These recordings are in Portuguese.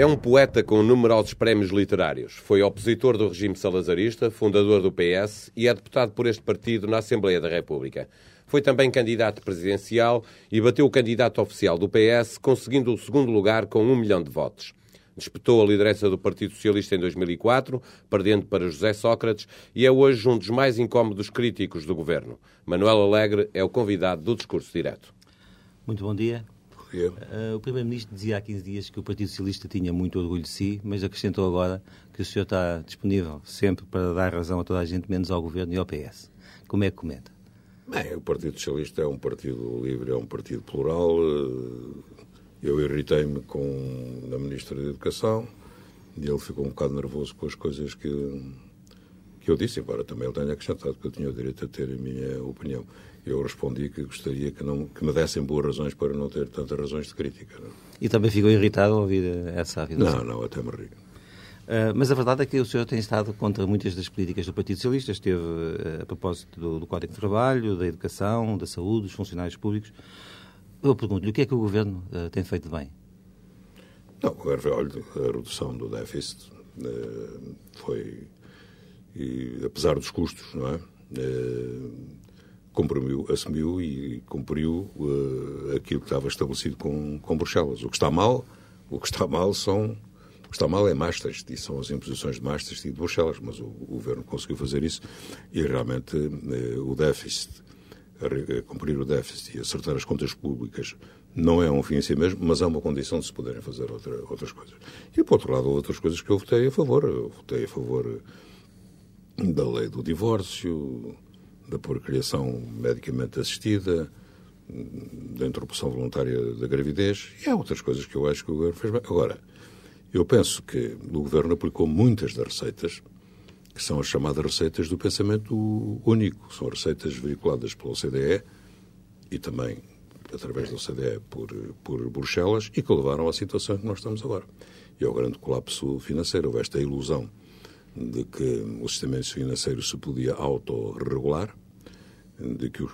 É um poeta com numerosos prémios literários. Foi opositor do regime salazarista, fundador do PS e é deputado por este partido na Assembleia da República. Foi também candidato presidencial e bateu o candidato oficial do PS, conseguindo o segundo lugar com um milhão de votos. Disputou a liderança do Partido Socialista em 2004, perdendo para José Sócrates, e é hoje um dos mais incómodos críticos do governo. Manuel Alegre é o convidado do discurso direto. Muito bom dia. Uh, o Primeiro-Ministro dizia há 15 dias que o Partido Socialista tinha muito orgulho de si, mas acrescentou agora que o senhor está disponível sempre para dar razão a toda a gente, menos ao Governo e ao PS. Como é que comenta? Bem, o Partido Socialista é um partido livre, é um partido plural. Eu irritei-me com a Ministra da Educação e ele ficou um bocado nervoso com as coisas que, que eu disse, embora também ele tenha acrescentado que eu tinha o direito a ter a minha opinião eu respondi que gostaria que, não, que me dessem boas razões para não ter tantas razões de crítica. Não? E também ficou irritado ao ouvir essa afirmação? Não, não, até me ri. Uh, mas a verdade é que o senhor tem estado contra muitas das políticas do Partido Socialista, esteve uh, a propósito do, do, Código de Trabalho, da educação, da saúde, dos funcionários públicos. Eu pergunto-lhe, o que é que o Governo uh, tem feito bem? Não, olha, a redução do déficit foi, e, apesar dos custos, não é? Cumpriu, assumiu e cumpriu uh, aquilo que estava estabelecido com, com Bruxelas. O que está mal, o que está mal são o que está mal é Maastricht e são as imposições de Maastricht e de Bruxelas, mas o, o governo conseguiu fazer isso e realmente uh, o déficit, cumprir o déficit e acertar as contas públicas não é um fim em si mesmo, mas é uma condição de se poderem fazer outra, outras coisas. E, por outro lado, outras coisas que eu votei a favor. Eu votei a favor da lei do divórcio, da procriação medicamente assistida, da interrupção voluntária da gravidez, e há outras coisas que eu acho que o governo fez bem. Agora, eu penso que o governo aplicou muitas das receitas, que são as chamadas receitas do pensamento único, são receitas veiculadas pela OCDE e também através da OCDE por, por Bruxelas e que levaram à situação que nós estamos agora. E ao grande colapso financeiro. Houve esta ilusão de que o sistema financeiro se podia autorregular, de que, o,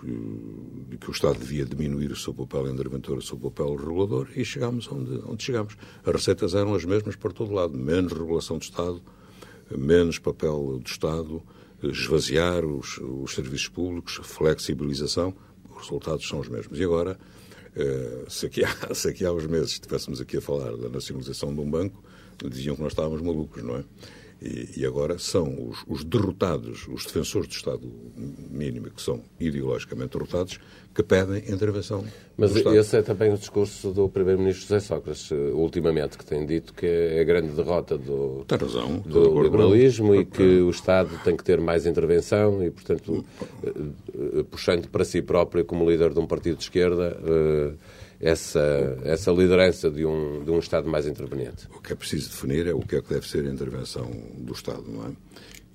de que o Estado devia diminuir o seu papel interventor, o seu papel regulador, e chegámos onde, onde chegámos. As receitas eram as mesmas para todo lado: menos regulação do Estado, menos papel do Estado, esvaziar os, os serviços públicos, flexibilização. Os resultados são os mesmos. E agora, eh, se aqui, há, se aqui há uns meses estivéssemos aqui a falar da nacionalização de um banco, diziam que nós estávamos malucos, não é? E, e agora são os, os, derrotados, os defensores do Estado mínimo, que são ideologicamente derrotados, que pedem intervenção. Mas esse é também o discurso do Primeiro-Ministro José Sócrates, ultimamente, que tem dito que é a grande derrota do, tem razão, do liberalismo e que o Estado tem que ter mais intervenção e, portanto, eh, eh, puxando para si próprio, como líder de um partido de esquerda, essa, essa liderança de um, de um Estado mais interveniente? O que é preciso definir é o que é que deve ser a intervenção do Estado, não é?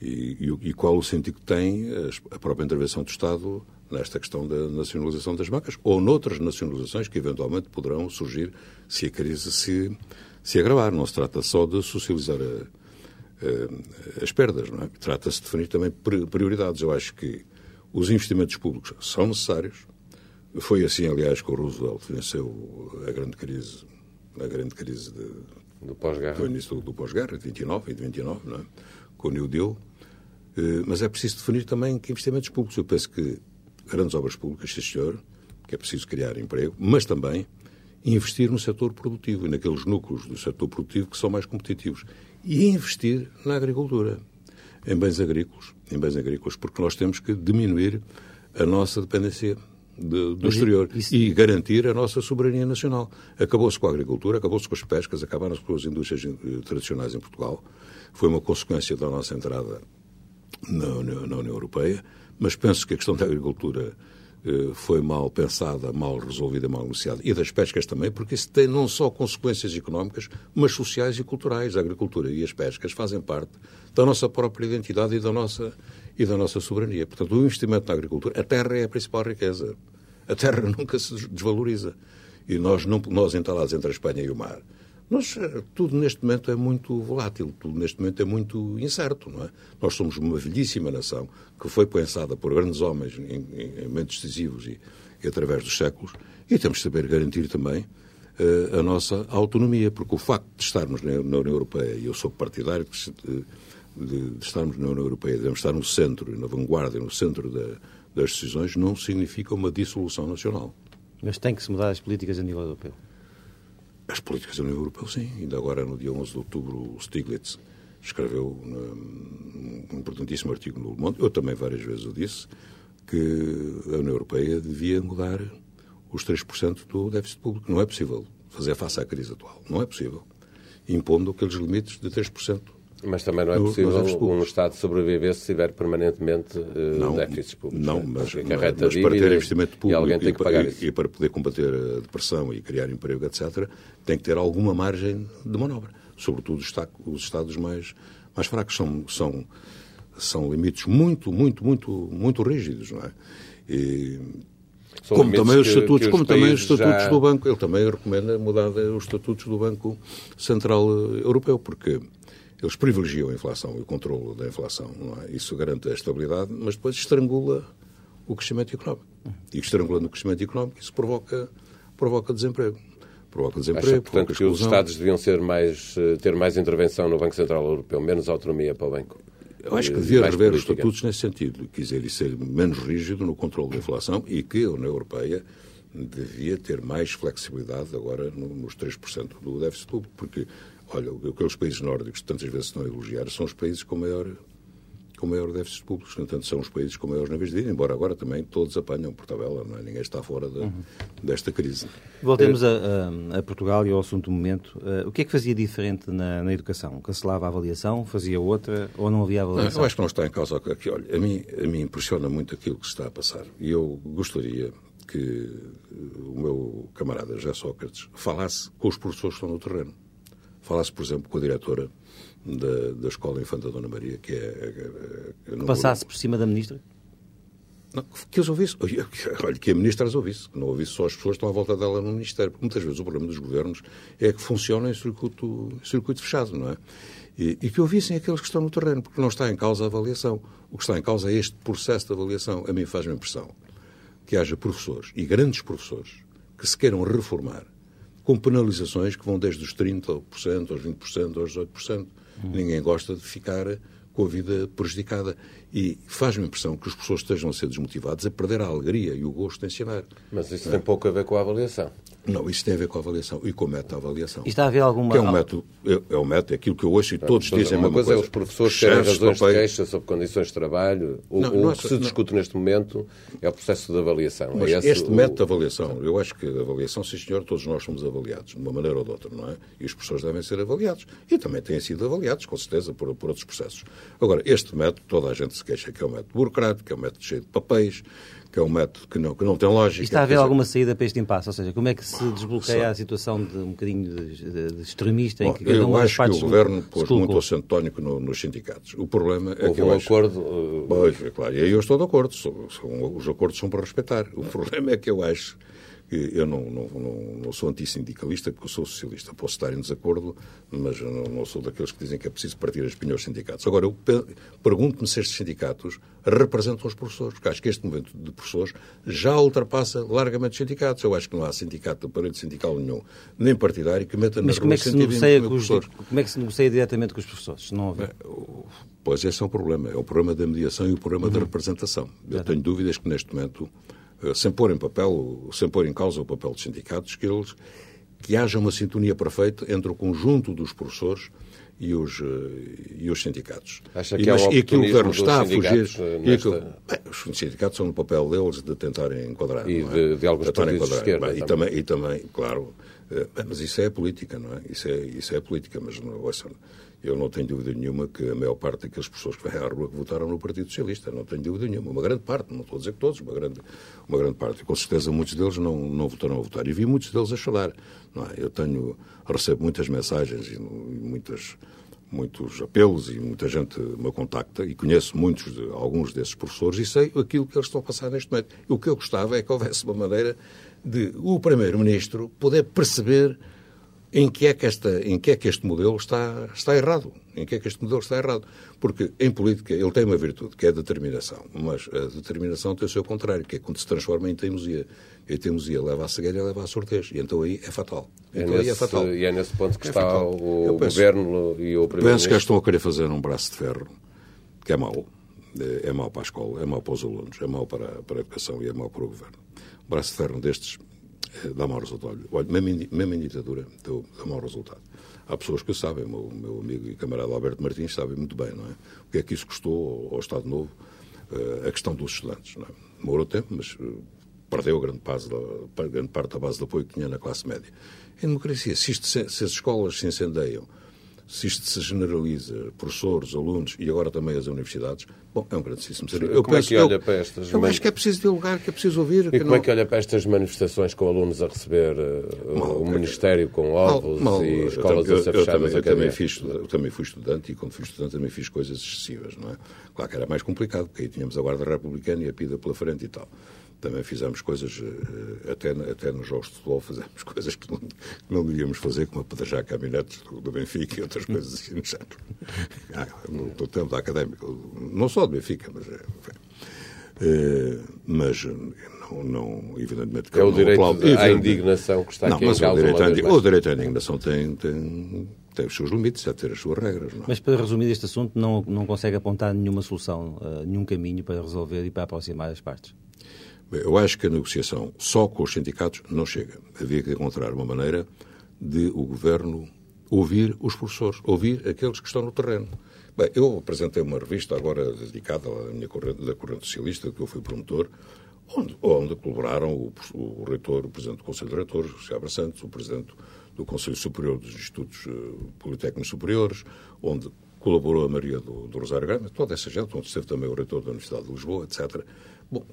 E, e, e qual o sentido que tem a própria intervenção do Estado nesta questão da nacionalização das bancas ou noutras nacionalizações que eventualmente poderão surgir se a crise se, se agravar. Não se trata só de socializar a, a, as perdas, não é? Trata-se de definir também prioridades. Eu acho que os investimentos públicos são necessários, foi assim, aliás, que o Roosevelt venceu a grande crise, a grande crise de, do pós-guerra. Foi o início do, do pós-guerra, de 29 e de 29, não é? com o New Deal. Uh, mas é preciso definir também que investimentos públicos. Eu penso que grandes obras públicas, sim senhor, que é preciso criar emprego, mas também investir no setor produtivo e naqueles núcleos do setor produtivo que são mais competitivos. E investir na agricultura, em bens agrícolas, em bens agrícolas, porque nós temos que diminuir a nossa dependência de, do exterior isso... e garantir a nossa soberania nacional. Acabou-se com a agricultura, acabou-se com as pescas, acabaram-se com as indústrias eh, tradicionais em Portugal. Foi uma consequência da nossa entrada na União, na União Europeia, mas penso que a questão da agricultura eh, foi mal pensada, mal resolvida, mal negociada. E das pescas também, porque isso tem não só consequências económicas, mas sociais e culturais. A agricultura e as pescas fazem parte da nossa própria identidade e da nossa e da nossa soberania. Portanto, o investimento na agricultura, a terra é a principal riqueza. A terra nunca se desvaloriza. E nós, não, nós entalados entre a Espanha e o mar, nós, eh, tudo neste momento é muito volátil, tudo neste momento é muito incerto, não é? Nós somos uma velhíssima nação que foi pensada por grandes homens em, em, momentos decisivos e, e, através dos séculos e temos de saber garantir também uh, a nossa autonomia, porque o facto de estarmos na, na União Europeia, e eu sou partidário de, de, de, estarmos na União Europeia, devemos estar no centro, na vanguarda, no centro da, das decisões, não significa uma dissolução nacional. Mas tem que se mudar as políticas a nível europeu? As políticas da União Europeia, sim. Ainda agora, no dia 11 de outubro, o Stiglitz escreveu um importantíssimo artigo no Le Monde, eu também várias vezes o disse, que a União Europeia devia mudar os 3% do déficit público. Não é possível fazer face à crise atual. Não é possível. Impondo aqueles limites de 3%. Mas também não é possível um Estado sobreviver se tiver permanentemente uh, não, déficits públicos. Não, mas, mas, mas para ter investimento público e, alguém tem que pagar e, e para poder combater a depressão e criar emprego, etc., tem que ter alguma margem de manobra. Sobretudo os Estados mais, mais fracos. São, são, são limites muito, muito, muito, muito rígidos, não é? E, como também os estatutos, como também os estatutos já... do banco. Ele também recomenda mudar os estatutos do Banco Central Europeu, porque eles privilegiam a inflação e o controle da inflação. É? Isso garante a estabilidade, mas depois estrangula o crescimento económico. E estrangulando o crescimento económico, isso provoca, provoca desemprego. Provoca desemprego, Acha, portanto, que os Estados deviam ser mais, eh, ter mais intervenção no Banco Central Europeu, menos autonomia para o Banco? Eu acho que devia rever os estatutos nesse sentido, quer dizer, e ser menos rígido no controle da inflação e que a União Europeia devia ter mais flexibilidade agora nos 3% do déficit público, porque, olha, aqueles países nórdicos que tantas vezes estão a elogiar são os países com maior com maior déficit público, no entanto, são os países com maiores níveis de vida, embora agora também todos apanham por tabela, não é? ninguém está fora de, uhum. desta crise. Voltemos a, a, a, Portugal e ao assunto do momento. Uh, o que é que fazia diferente na, na, educação? Cancelava a avaliação, fazia outra ou não havia avaliação? Não, eu acho que não está em causa aqui. Olha, a mim, a mim impressiona muito aquilo que se está a passar e eu gostaria que o meu camarada José Sócrates falasse com os professores que estão no terreno. Falasse, por exemplo, com a diretora da, da Escola Infanta Dona Maria, que é... é, é Passasse por cima da Ministra? Não, que os ouvisse. Olha, que a Ministra as ouvisse. Que não ouvisse só as pessoas que estão à volta dela no Ministério. Porque muitas vezes o problema dos governos é que funcionam em circuito, em circuito fechado, não é? E, e, que ouvissem aqueles que estão no terreno, porque não está em causa a avaliação. O que está em causa é este processo de avaliação. A mim faz-me impressão que haja professores, e grandes professores, que se queiram reformar com penalizações que vão desde os 30% aos 20%, aos 18%. Ninguém gosta de ficar com a vida prejudicada. E faz-me impressão que as pessoas estejam a ser desmotivadas a perder a alegria e o gosto de ensinar. Mas isso tem pouco a ver com a avaliação. Não, isso tem a ver com a avaliação e com o método de avaliação. E está a haver alguma... Que é um método, é, é um método, é aquilo que eu ouço e todos dizem uma a mesma coisa. é os professores terem razões de queixa sobre condições de trabalho. O, não, não, o que se discute neste momento é o processo de avaliação. Mas é esse, este o... método de avaliação, eu acho que a avaliação, sim senhor, todos nós somos avaliados, de uma maneira ou de outra, não é? E os professores devem ser avaliados. E também têm sido avaliados, com certeza, por, por outros processos. Agora, este método, toda a gente se queixa que é um método burocrático, é um método cheio de papéis, que é um método que não, que não tem lógica. E está a haver alguma saída para este impasse? Ou seja, como é que se desbloqueia a situação de um bocadinho de, de, de extremista Bom, em que cada Eu acho que o Governo pôs muito acento tónico no, nos sindicatos. O problema é Houve que eu um acho... acordo... Uh... Pois, é claro, e aí eu estou de acordo. São, são, os acordos são para respeitar. O problema é que eu acho eu não, não, não, não sou antissindicalista porque eu sou socialista. Posso estar em desacordo, mas não, não, sou daqueles que dizem que é preciso partir as pinhas aos sindicatos. Agora, eu pergunto-me se estes sindicatos representam os professores, porque acho que este movimento de professores já ultrapassa largamente os sindicatos. Eu acho que não há sindicato, aparelho sindical nenhum, nem partidário, que meta mas na como é que se negocia com os, Como é que se negocia diretamente com os professores? Não houver? Pois esse é um problema. É o problema da mediação e o problema uhum. da representação. Eu tenho dúvidas que neste momento sem pôr em papel, sem pôr em causa o papel dos sindicatos, que, eles, que haja uma sintonia perfeita entre o conjunto dos professores e os, eh, e os sindicatos. Acha que e, mas, é e que o governo está a fugir. Eh, nesta... bem, os sindicatos são no papel deles de tentarem enquadrar. E de, é? de alguns partidos de esquerda. Bem, e, também, e também, claro. Mas isso é política, não é? Isso é, isso é política, mas não, ouçam, eu não tenho dúvida nenhuma que a maior parte daquelas pessoas que vêm à rua votaram no Partido Socialista, não tenho dúvida nenhuma. Uma grande parte, não estou a dizer que todos, uma grande, uma grande parte. Com certeza muitos deles não, não votaram a votar. E vi muitos deles a chorar. É? Eu tenho, recebo muitas mensagens e muitas, muitos apelos e muita gente me contacta e conheço muitos, de, alguns desses professores e sei aquilo que eles estão a passar neste momento. E o que eu gostava é que houvesse uma maneira de o Primeiro-Ministro poder perceber em que é que, esta, em que, é que este modelo está, está errado. Em que é que este modelo está errado. Porque em política ele tem uma virtude, que é a determinação. Mas a determinação tem o seu contrário, que é quando se transforma em teimosia. E a teimosia leva à cegueira e leva à surdez. E então aí é fatal. É então nesse, aí é fatal. E é nesse ponto que É está fatal. o Eu penso- Governo e o Penso que estão a querer fazer um braço de ferro, que é mau. É é mau para a escola, é mau para os alunos, é mau para, para a educação e é mau para o governo. Um braço de ferro destes dá mau resultado. Olha, mesmo em, mesmo em ditadura deu, dá mau resultado. Há pessoas que sabem, o meu, meu amigo e camarada Alberto Martins sabe muito bem, não é? O que é que isso custou ao, Estado Novo, eh, a questão dos estudantes, não é? Demorou tempo, mas eh, perdeu grande, base da, grande parte da base de apoio que tinha na classe média. Em democracia, se, isto, se as escolas se incendeiam, se isto se generaliza, professores, alunos e agora também as universidades, bom, é um grandíssimo serviço. Como é que olha para estas Eu acho que é preciso dialogar, que é preciso ouvir. E como não- é que olha para estas manifestações com alunos a receber eh, Mal, o é- Ministério com Mal- ovos mal, e eu escolas tam- a ser eu, eu fechadas também, a eu, também estudante, eu também fui estudante e quando fui estudante também fiz coisas excessivas, não é? Claro que era mais complicado, porque aí tínhamos a Guarda Republicana e a PIDA pela frente e tal. Também fizemos coisas, eh, até, até nos jogos de futebol fizemos coisas que não, que não devíamos fazer, como apedrejar caminhonetes do, do Benfica e outras coisas assim no género. Ah, no, no tempo da académica, não só do Benfica, mas... enfim. Eh, mas eh, não, não, evidentemente que É o não direito à indignação que está não, aqui em mas o causa direito, uma à o direito à indignação tem, tem, tem os seus limites, deve ter as suas regras. Não é? Mas para resumir este assunto, não, não consegue apontar nenhuma solução, eh, nenhum caminho para resolver e para aproximar as partes. Eu acho que a negociação só com os sindicatos não chega. Havia que encontrar uma maneira de o governo ouvir os professores, ouvir aqueles que estão no terreno. Bem, eu apresentei uma revista agora dedicada à minha corrente, da corrente socialista, que eu fui promotor, onde, onde colaboraram o, o reitor, o presidente do Conselho de Reitores, o Seabra Santos, o presidente do Conselho Superior dos Institutos eh, Politécnicos Superiores, onde colaborou a Maria do, do Rosário Grande, toda essa gente, onde esteve também o reitor da Universidade de Lisboa, etc. Bom,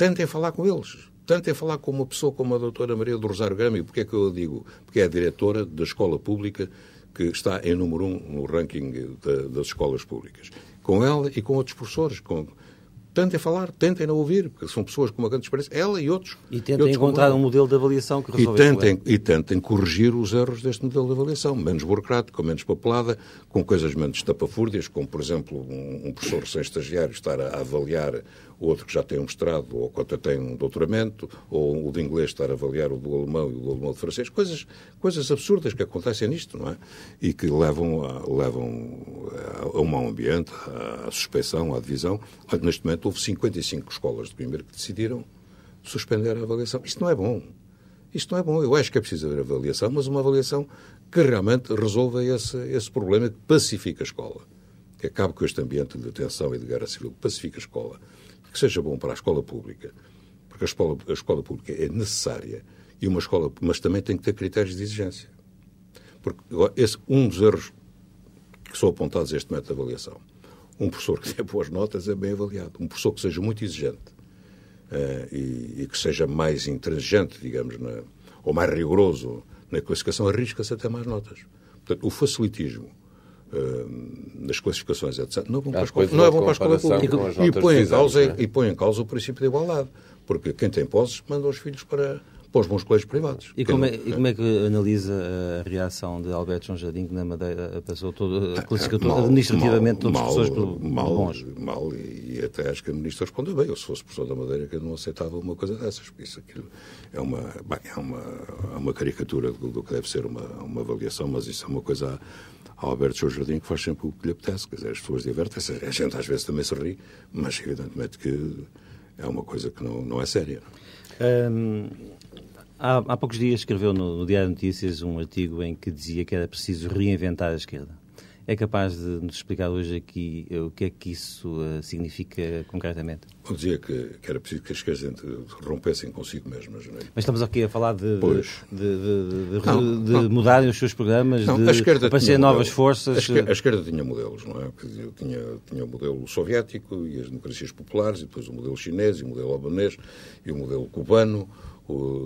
tentem falar com eles. Tentem falar com uma pessoa como a doutora Maria do Rosário Grama. E porquê é que eu digo? Porque é a diretora da escola pública que está em número um no ranking da- das escolas públicas. Com ela e com outros professores. Com... Tentem falar, tentem não ouvir, porque são pessoas com uma grande experiência. Ela e outros. E tentem outros encontrar um modelo de avaliação que E resolva este tentem, e tentem corrigir os erros deste modelo de avaliação, menos burocrático, menos papelada, com coisas menos tapafúrdias, como, por exemplo, um, um professor sem estagiário estar a avaliar outro que já tem um mestrado ou que tem um doutoramento, ou o de inglês estar a avaliar o do alemão e o do alemão de francês, coisas, coisas absurdas que acontecem nisto, não é? E que levam a, levam a um mau ambiente, à suspeição, à divisão. Neste momento houve 55 escolas de Coimbra que decidiram suspender a avaliação. Isto não é bom. Isto não é bom. Eu acho que é preciso haver avaliação, mas uma avaliação que realmente resolva esse, esse problema, que pacifique a escola. Que acabe com este ambiente de tensão e de guerra civil, que pacifique a escola. Que seja bom para a escola pública. Porque a escola, a escola pública é necessária, e uma escola, mas também tem que ter critérios de exigência. Porque esse, um dos erros que são apontados a este método de avaliação. Um professor que tenha boas notas é bem avaliado. Um professor que seja muito exigente eh, e, e que seja mais intransigente, digamos, na, ou mais rigoroso na classificação, arrisca-se até mais notas. Portanto, o facilitismo nas classificações, etc., não é bom para a Às escola, coisas não é de bom para a escola pública. as E põe, em de causa, é? e põe em causa o princípio da igualdade. Porque quem tem posses manda os filhos para, para os bons colégios privados. E como, é, não- e como é que analisa a reação de Alberto João Jardim, que na Madeira passou todo, classificou Mal, administrativamente mal, todos os professores mal, por mal, bons? Mal, e, e até acho que a ministra respondeu bem. Eu, se fosse professor da Madeira, que eu não aceitava uma coisa dessas. porque Isso aquilo é uma, bem, é uma, é uma caricatura do, do que deve ser uma, uma avaliação, mas isso é uma coisa a, a Alberto João Jardim que faz sempre o que lhe apetece. Quer dizer, as pessoas divertem-se. A gente às vezes também se ri, mas evidentemente que é uma coisa que não, não é séria. Hum, há, há poucos dias escreveu no, no Diário de Notícias um artigo em que dizia que era preciso reinventar a esquerda. É capaz de nos explicar hoje aqui eh, o que é que isso eh, significa concretamente? Eu dizia que, que era preciso que as esquerdas rompessem consigo mesmas. Não é? Mas estamos aqui a falar de, de, de, Não, de não. mudarem os seus programas, Não, de aparecer novas modelo. forças. A esquerda, a esquerda tinha modelos, não é? Tinha, tinha o modelo soviético e as democracias populares, e depois o modelo chinês, e o modelo albanês, e o modelo cubano.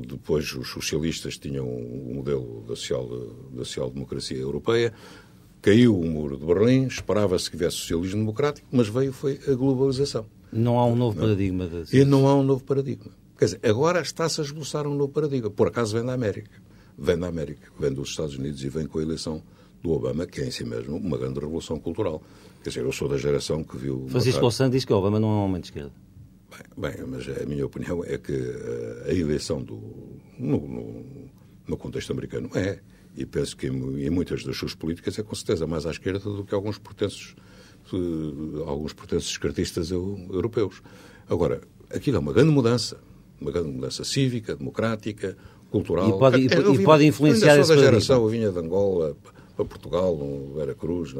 Depois os socialistas tinham o modelo da social- da social-democracia europeia. Caiu o muro de Berlim, esperava-se que viesse socialismo democrático, mas veio foi a globalização. Não há um novo paradigma. De... E não há um novo paradigma. Quer dizer, agora está-se a esboçar um novo paradigma. Por acaso vem da América. vem da América, vem dos Estados Unidos e vem com a eleição do Obama, que é em si mesmo uma grande revolução cultural. Quer dizer, eu sou da geração que viu... Francisco Louçã diz que o Obama não é um homem de esquerda. Bem, bem, mas a minha opinião é que a eleição do, no, no, no contexto americano é, e penso que em, em, muitas das suas políticas é com certeza mais à esquerda do que alguns pertences, alguns pertences esquerdistas europeus. Agora, aquilo é uma grande mudança, uma grande mudança cívica, democrática, cultural. E pode, e, e pode influenciar essa geração, eu vinha de Angola, para Portugal, no Vera Cruz,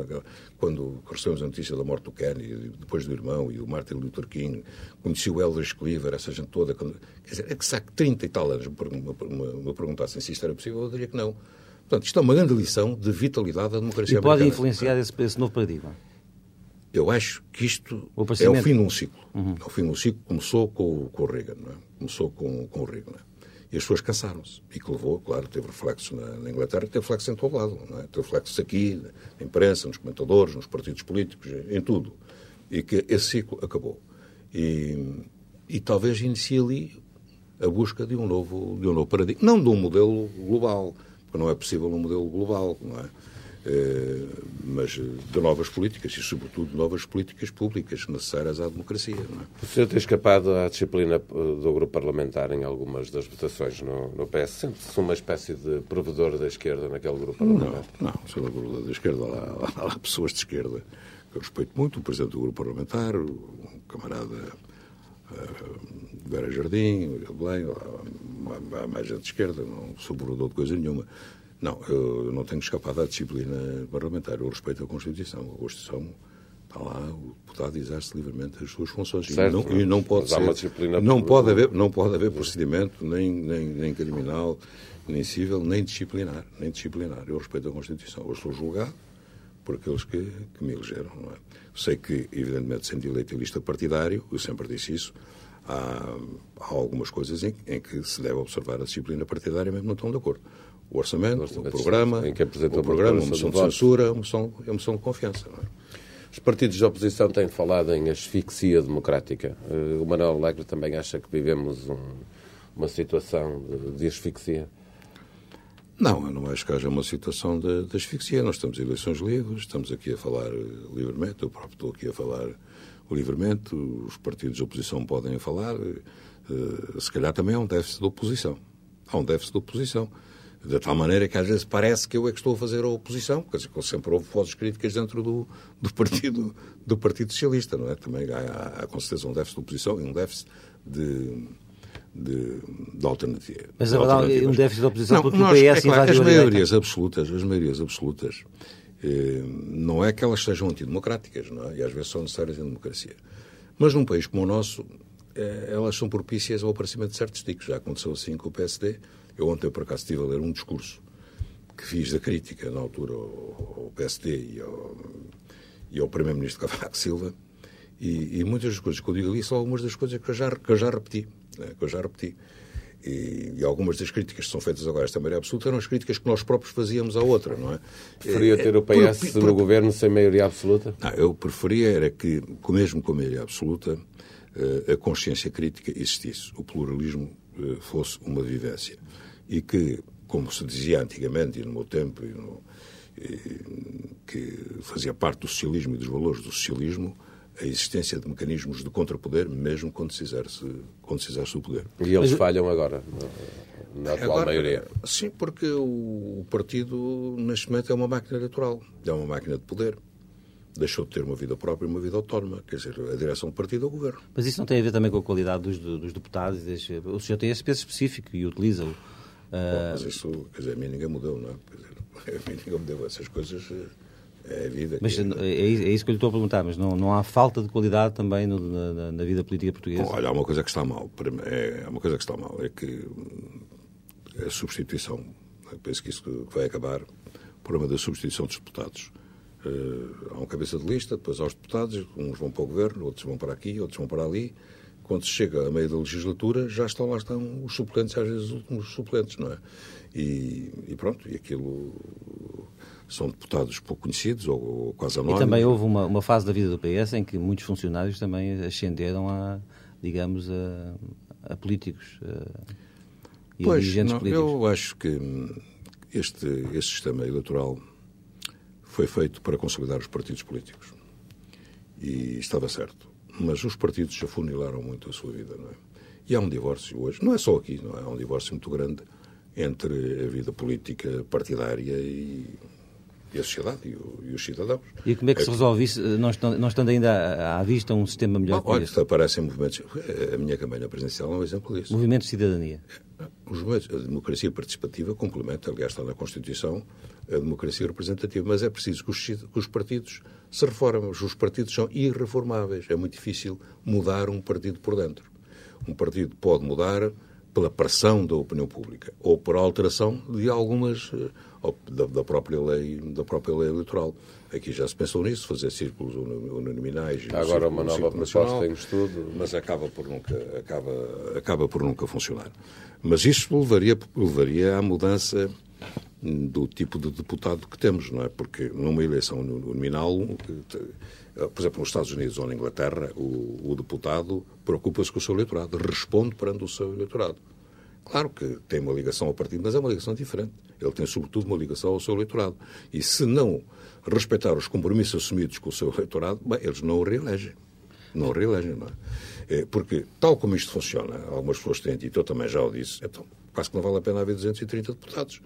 quando recebemos a notícia da morte do Kennedy, depois do irmão e do Martin Luther King, conheci o Eldridge Cleaver, essa gente toda. Quando, quer dizer, é que sabe 30 e tal anos me, me, me perguntassem se isto era possível, eu diria que não. Portanto, isto é uma grande lição de vitalidade da democracia e pode influenciar esse, esse, novo paradigma? Eu acho que isto o é o fim de um ciclo. Uhum. É o fim de um ciclo começou com, com o Reagan, é? Começou com, com o Reagan? E as pessoas cansaram-se. E que levou, claro, teve reflexos na, na, Inglaterra, teve reflexos em todo lado. É? Teve reflexos aqui, na imprensa, nos comentadores, nos partidos políticos, em, tudo. E que esse ciclo acabou. E, e talvez inicie ali a busca de um novo, de um novo paradigma. Não de um modelo global, não é possível um modelo global, não é? Eh, mas de novas políticas e, sobretudo, de novas políticas públicas necessárias à democracia. Não é? O senhor tem escapado à disciplina do grupo parlamentar em algumas das votações no, no PS? Sente-se uma espécie de provedor da esquerda naquele grupo parlamentar? Não, não sou da provedor da esquerda. Há, lá pessoas de esquerda que eu respeito muito, o presidente do grupo parlamentar, o camarada Vera Jardim, o Belém, há, há mais gente de esquerda, não sou provedor de coisa nenhuma. Não, eu não tenho escapado à disciplina parlamentar. Eu respeito a Constituição. A Constituição está lá, o deputado exerce livremente as suas funções. Certo, e, não, e não pode ser. Não pode, haver, não pode haver procedimento nem, nem, nem criminal, nem civil, nem disciplinar. Nem disciplinar. Eu respeito a Constituição. Eu estou julgado por aqueles que, que me elegeram. É? Sei que, evidentemente, sendo eleito em lista partidário, eu sempre disse isso, há, há algumas coisas em, em, que se deve observar a disciplina partidária, mesmo não estão de acordo o orçamento, o, orçamento, o programa, em que apresenta o programa, a moção de censura, a moção, moção de confiança. É? Os partidos de oposição têm falado em asfixia democrática. Eh, o Manuel Alegre também acha que vivemos um, uma situação de, asfixia? Não, eu não acho que haja uma situação de, de, asfixia. Nós estamos em eleições livres, estamos aqui a falar livremente, eu próprio estou aqui a falar livremente, os partidos de oposição podem falar, eh, se calhar também há um déficit de oposição. Há um déficit de oposição. De tal maneira que às vezes parece que eu é que estou a fazer a oposição, quer dizer, sempre houve vozes críticas dentro do, do, partido, do Partido Socialista, não é? Também há, há com certeza um déficit de oposição e um déficit de, de, de alternativa. Mas a verdade um déficit de oposição não, porque nós, o PS é claro, as maiorias absolutas, as maiorias absolutas, eh, não é que elas sejam antidemocráticas, não é? E às vezes são necessárias em democracia. Mas num país como o nosso, eh, elas são propícias ao aparecimento de certos ticos. Já aconteceu assim com o PSD eu ontem, por acaso, estive a ler um discurso que fiz da crítica, na altura, ao, PSD e ao, e ao Primeiro-Ministro Cavaco Silva, e, e, muitas das coisas que eu digo ali são algumas das coisas que eu já, que eu já repeti. Né, que eu já repeti. E, e, algumas das críticas que são feitas agora esta maioria absoluta eram as críticas que nós próprios fazíamos à outra, não é? Preferia ter o PS por, por, no governo sem maioria absoluta? Não, eu preferia era que, mesmo com a maioria absoluta, eh, a consciência crítica existisse, o pluralismo eh, fosse uma vivência e que, como se dizia antigamente e no meu tempo, e no, e, que fazia parte do socialismo e dos valores do socialismo, a existência de mecanismos de contrapoder, mesmo quando se exerce, quando se exerce o poder. E eles Mas, falham agora, na atual agora, maioria? Sim, porque o, partido, neste momento, é uma máquina eleitoral, é uma máquina de poder deixou de ter uma vida própria e uma vida autónoma. Quer dizer, a direção do partido é o governo. Mas isso não tem a ver também com a qualidade dos, dos deputados? O senhor tem esse peso específico e utiliza-o. Uh... mas isso, quer dizer, a mim ninguém mudou, não é? Quer dizer, a mim ninguém mudou. Essas coisas é a vida. Mas é, é, isso que eu lhe estou a perguntar, mas não, não há falta de qualidade também no, na, na, vida política portuguesa? Bom, olha, há uma coisa que está mal. É, há uma coisa que está mal, é que a substituição, penso que isso vai acabar, o problema da substituição dos deputados Uh, há um cabeça de lista, depois há os deputados, uns vão para o governo, outros vão para aqui, outros vão para ali. Quando se chega a meio da legislatura, já estão lá estão os suplentes, às vezes os últimos suplentes, não é? E, e pronto, e aquilo são deputados pouco conhecidos ou, ou quase anónimos. E também houve uma, uma fase da vida do PS em que muitos funcionários também ascenderam a, digamos, a, a políticos. A, pois, não, eu acho que este, este sistema eleitoral foi feito para consolidar os partidos políticos. E estava certo. Mas os partidos afunilaram muito a sua vida, não é? E há um divórcio hoje, não é só aqui, não é? Há um divórcio muito grande entre a vida política partidária e, e a sociedade e, o, e, os cidadãos. E como é que se resolve isso, não estando, não estando ainda à, vista um sistema melhor Bom, Olha, aparecem movimentos. A minha campanha presidencial é um exemplo disso. Movimentos de cidadania. Os movimentos, a democracia participativa complementa, aliás, está na Constituição, a democracia representativa. Mas é preciso que os, que os partidos se reformem. Os partidos são irreformáveis. É muito difícil mudar um partido por dentro. Um partido pode mudar pela pressão da opinião pública ou por alteração de algumas eh, da, da, própria lei da própria lei eleitoral. Aqui já se pensou nisso, fazer círculos uninominais. Agora uma nova proposta em estudo, mas acaba por nunca acaba acaba por nunca funcionar. Mas isto levaria levaria à mudança do tipo de deputado que temos, não é? Porque numa eleição nominal, por exemplo, nos Estados Unidos ou na Inglaterra, o, o deputado preocupa-se com o seu eleitorado, responde perante o seu eleitorado. Claro que tem uma ligação ao partido, mas é uma ligação diferente. Ele tem, sobretudo, uma ligação ao seu eleitorado. E se não respeitar os compromissos assumidos com o seu eleitorado, bem, eles não o reelegem. Não o reelegem, não é? é? Porque, tal como isto funciona, algumas pessoas têm dito, eu também já o disse, então quase que não vale a pena haver 230 deputados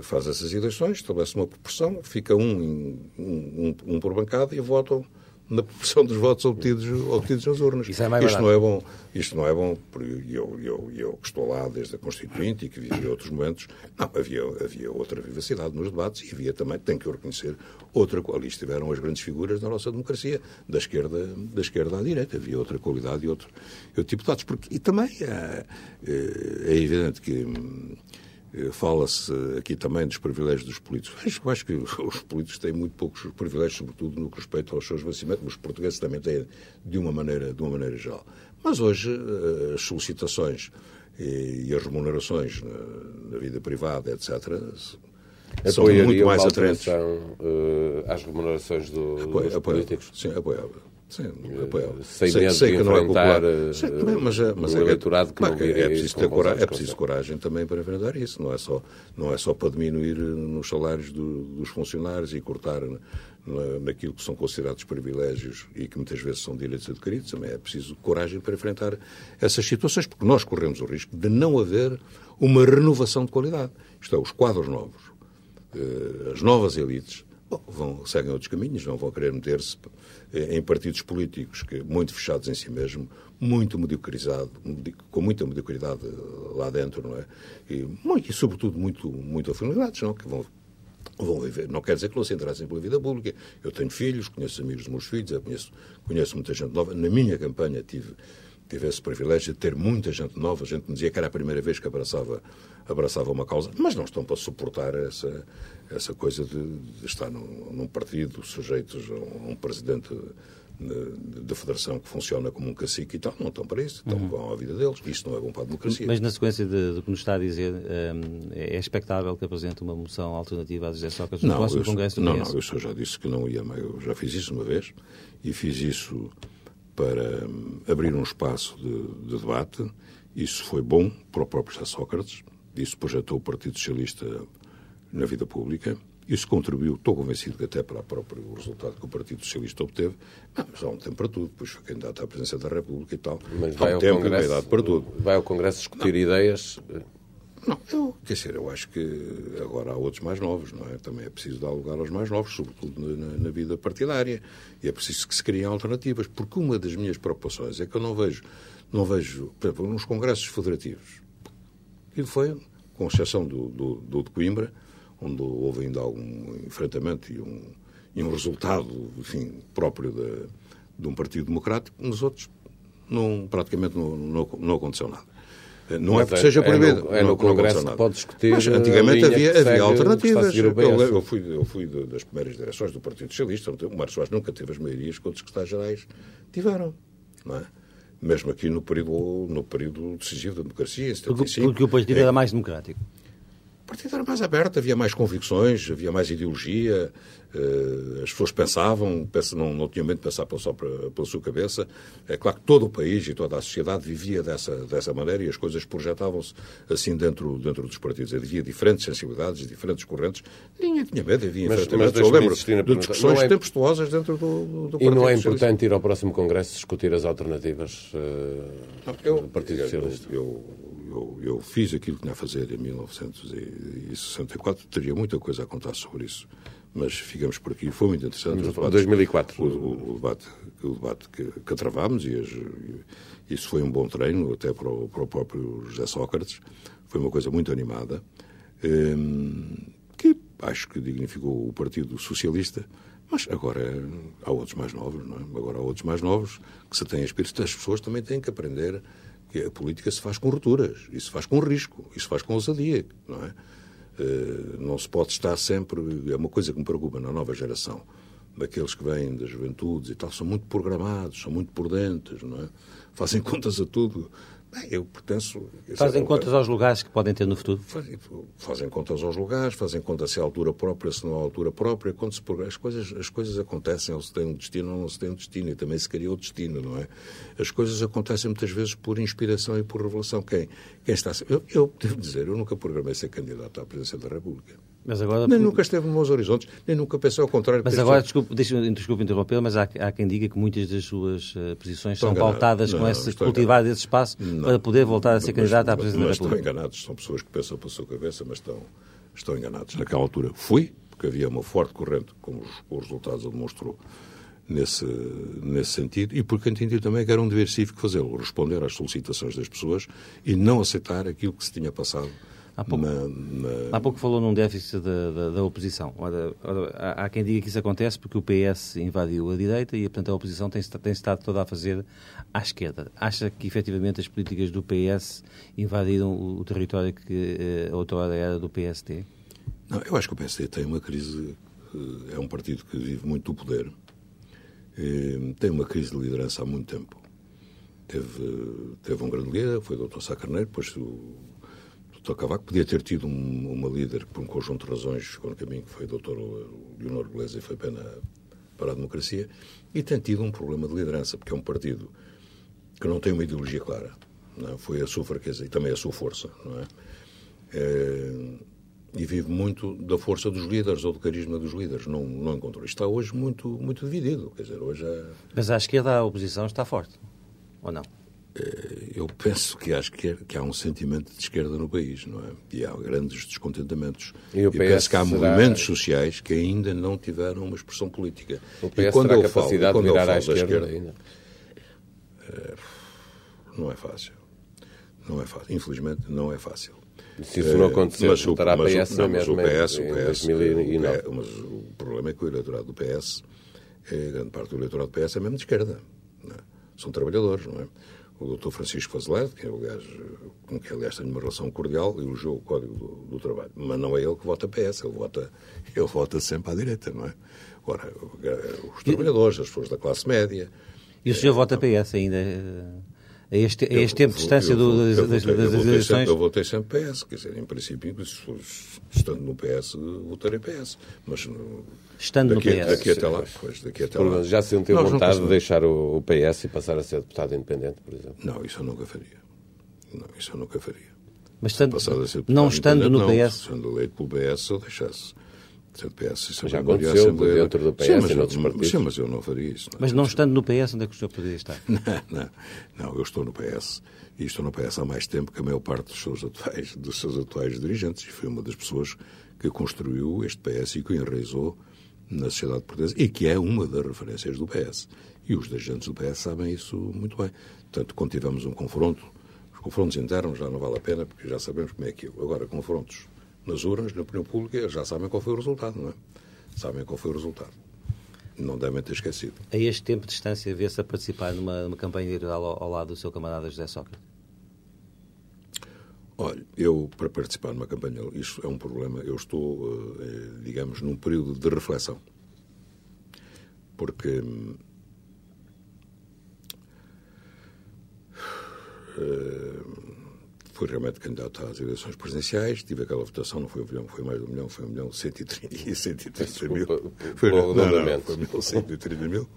faz essas eleições, estabelece uma proporção, fica um, um, um, um por bancada e votam na proporção dos votos obtidos, obtidos nas urnas. Isso é mais isto não é bom, isto não é bom, porque eu, eu, eu que estou lá desde a Constituinte e que vivi outros momentos, não, havia, havia outra vivacidade nos debates e havia também, tenho que reconhecer, outra ali estiveram as grandes figuras da nossa democracia, da esquerda, da esquerda à direita, havia outra qualidade e outro, outro tipo de debates. Porque, e também é, é evidente que eh, fala-se aqui também dos privilégios dos políticos. Eu acho que os políticos têm muito poucos privilégios, sobretudo no que respeita aos seus vencimentos. Os portugueses também têm, de uma maneira, de uma maneira geral. Mas hoje, eh, as solicitações e as remunerações na vida privada, etc., são muito mais atraentes. Uh, às remunerações do, Apoio, dos políticos? Sim, apoiava. Sim, apoiava. Sem sei, medo sei de que não é popular. Sim, mas, é, mas é, eleitorado que não é, é preciso ter coragem, é preciso coragem também para enfrentar isso. Não é só, não é só para diminuir nos salários do, dos funcionários e cortar na, naquilo que são considerados privilégios e que muitas vezes são direitos adquiridos. Também é preciso coragem para enfrentar essas situações, porque nós corremos o risco de não haver uma renovação de qualidade. Isto é, os quadros novos, eh, as novas elites, bom, vão, seguem outros caminhos, não vão querer meter-se em partidos políticos que muito fechados em si mesmo, muito mediocrizado, com muita mediocridade lá dentro, não é? E, muito, e sobretudo muito, muito afinidades, não? Que vão vão viver. Não quer dizer que não se interessem pela vida pública. Eu tenho filhos, conheço amigos dos meus filhos, conheço, conheço muita gente nova. Na minha campanha tive, tive esse privilégio de ter muita gente nova. Gente me dizia que era a primeira vez que abraçava, abraçava uma causa, mas não estão para suportar essa, essa coisa de, de estar num, num, partido sujeitos a um presidente da federação que funciona como um cacique e tal, não estão para isso, estão uhum. vão à vida deles. Isso não é bom para a democracia. Mas na sequência do que nos está a dizer, um, é expectável que apresente uma moção alternativa a José Sócrates no próximo Congresso do Não, não, eu só já disse que não ia, eu já fiz isso uma vez e fiz isso para um, abrir um espaço de, de, debate. Isso foi bom para o próprio José Sócrates, isso projetou o Partido Socialista na vida pública. Isso contribuiu, estou convencido que até para o próprio resultado que o Partido Socialista obteve, mas há um tempo para tudo, depois foi candidato à presidência da República e tal. Mas há um tempo Congresso, uma idade para tudo. Vai ao Congresso discutir não. ideias? Não, eu, quer dizer, eu acho que agora há outros mais novos, não é? Também é preciso dar lugar aos mais novos, sobretudo na, na vida partidária, e é preciso que se criem alternativas, porque uma das minhas preocupações é que eu não vejo, não vejo, por exemplo, nos congressos federativos, e foi, com exceção do, do, do de Coimbra, onde houve ainda algum enfrentamento e um, e um resultado, enfim, próprio de, de um partido democrático, nos outros não, praticamente não, não, não aconteceu nada. Não é porque seja é proibido. É no, é no Congresso que pode discutir. Mas antigamente havia, havia alternativas. Eu, eu, fui, eu fui das primeiras direções do Partido Socialista. O Mário Soares nunca teve as maiorias que outros secretários-gerais tiveram. Não é? Mesmo aqui no período, no período decisivo da democracia, em 75. Porque, porque o é, era mais democrático. Partido era mais aberto, havia mais convicções, havia mais ideologia, uh, as pessoas pensavam, não, não tinham medo de pensar só pela, pela sua cabeça. É claro que todo o país e toda a sociedade vivia dessa, dessa maneira e as coisas projetavam-se assim dentro, dentro dos partidos. Havia diferentes sensibilidades, diferentes correntes. Ninguém tinha medo, havia mas, enfrentamentos. Mas Eu lembro de discussões é... tempestuosas dentro do, do Partido E não é importante ir ao próximo Congresso discutir as alternativas uh, não, eu, do Partido Socialista? eu, eu, eu, fiz aquilo que tinha a fazer em 1964, teria muita coisa a contar sobre isso. Mas ficamos por aqui. Foi muito interessante. Em 2004. O, o, o, debate, o debate que, que travámos e as, isso foi um bom treino, até para o, para o próprio José Sócrates. Foi uma coisa muito animada, hum, que acho que dignificou o Partido Socialista. Mas agora há outros mais novos, não é? Agora há outros mais novos que se têm espírito. As pessoas também têm que aprender a política se faz com rupturas, isso faz com risco, isso faz com ousadia, não é? Uh, não se pode estar sempre. É uma coisa que me preocupa na nova geração, daqueles que vêm das juventudes e tal, são muito programados, são muito prudentes, não é? Fazem contas a tudo. Bem, eu pertenço. Fazem é contas aos lugares que podem ter no futuro? Fazem, fazem, contas aos lugares, fazem contas se há altura própria, se não há altura própria. Quando se, as, coisas, as coisas acontecem, ou se tem um destino ou não se tem um destino, e também se cria o destino, não é? As coisas acontecem muitas vezes por inspiração e por revelação. Quem, quem está. Eu, eu devo dizer, eu nunca programei ser candidato à presidência da República. Mas agora... Nem nunca esteve nos meus horizontes, nem nunca pensei ao contrário. Mas agora, desculpe, desculpe interromper, mas há, há, quem diga que muitas das suas uh, posições estão são pautadas não, com esse cultivar desse espaço não, para poder voltar a ser candidato à presidência mas da República. estão enganados, são pessoas que pensam pela sua cabeça, mas estão, estão enganados. Naquela altura fui, porque havia uma forte corrente, como os, os resultados demonstrou, nesse, nesse sentido, e porque entendi também que era um dever cívico fazê-lo, responder às solicitações das pessoas e não aceitar aquilo que se tinha passado Há pouco, na, na... há pouco falou num déficit da, da, da oposição. Ora, ora, há, há, quem diga que isso acontece porque o PS invadiu a direita e, portanto, a oposição tem, tem estado toda a fazer à esquerda. Acha que, efetivamente, as políticas do PS invadiram o, o território que eh, outrora era do PST? Não, eu acho que o PSD tem uma crise. Eh, é um partido que vive muito do poder. Eh, tem uma crise de liderança há muito tempo. Teve, teve um grande líder, foi o Dr. Sá Carneiro, depois o Dr. Cavaco podia ter tido um, uma líder por um conjunto de razões, ficou no caminho, que foi o Dr. Leonor Beleza e foi pena para a democracia, e tem tido um problema de liderança, porque é um partido que não tem uma ideologia clara. Não é? Foi a sua fraqueza e também a sua força, não é? é? e vive muito da força dos líderes ou do carisma dos líderes. Não, não encontrou. Está hoje muito, muito dividido. Quer dizer, hoje é... Mas à esquerda a oposição está forte, ou não? Eh, eu penso que acho que, é, que, há um sentimento de esquerda no país, não é? E há grandes descontentamentos. E, e penso que há será... movimentos sociais que ainda não tiveram uma expressão política. O PS e quando terá eu capacidade falo, de virar à esquerda, esquerda ainda? É, não é fácil. Não é fácil. Infelizmente, não é fácil. Se isso não acontecer, mas o, mas, PS não, mas o PS, o PS, o mas o problema é que o eleitorado do PS, é, grande parte do eleitorado do PS é mesmo de esquerda. É? São trabalhadores, não é? o Dr. Francisco Fazeledo, que, com quem, aliás, tenho uma relação cordial, elogiou o Código do, do, Trabalho. Mas não é ele que vota PS, ele vota, ele vota sempre à direita, não é? Agora, os trabalhadores, as pessoas da classe média. E o senhor é, vota PS ainda? A este, a este tempo de distância do, das, das, das eleições? Eu votei sempre PS, quer dizer, em princípio, estando no PS, votarei PS. Mas estando daqui, no PS. Daqui até lá, pois, daqui até lá. Já sentiu não, vontade de deixar o PS e passar a ser deputado independente, por exemplo? Não, isso eu nunca faria. Não, isso eu nunca faria. Mas tanto, não estando no não, PS? Sendo eleito pelo PS, eu deixasse. PS, mas já aconteceu Assembleia... dentro do PS sim, e noutros partidos. Sim, mas eu não faria isso. Não. É? Mas não estando no PS, onde é que o senhor poderia estar? Não, não, não, eu estou no PS e estou no PS há mais tempo que a maior parte dos seus atuais, dos seus atuais dirigentes e fui uma das pessoas que construiu este PS e que o enraizou na sociedade portuguesa e que é uma das referências do PS. E os dirigentes do PS sabem isso muito bem. Portanto, quando tivemos um confronto, os confrontos internos já não vale a pena porque já sabemos como é aquilo. Agora, confrontos nas urnas, na opinião pública, já sabem qual foi o resultado, não é? Sabem qual foi o resultado. Não devem ter esquecido. A este tempo de distância, vê-se a participar numa, numa campanha eleitoral ao, ao lado do seu camarada José Sócrates? Olha, eu, para participar numa campanha, isto é um problema, eu estou, eh, digamos, num período de reflexão. Porque. Uh, fui realmente candidato às eleições presidenciais, tive aquela votação, não foi um milhão, foi mais de um milhão, foi um milhão cento e trinta mil. Foi, não, não, foi um milhão cento e trinta mil.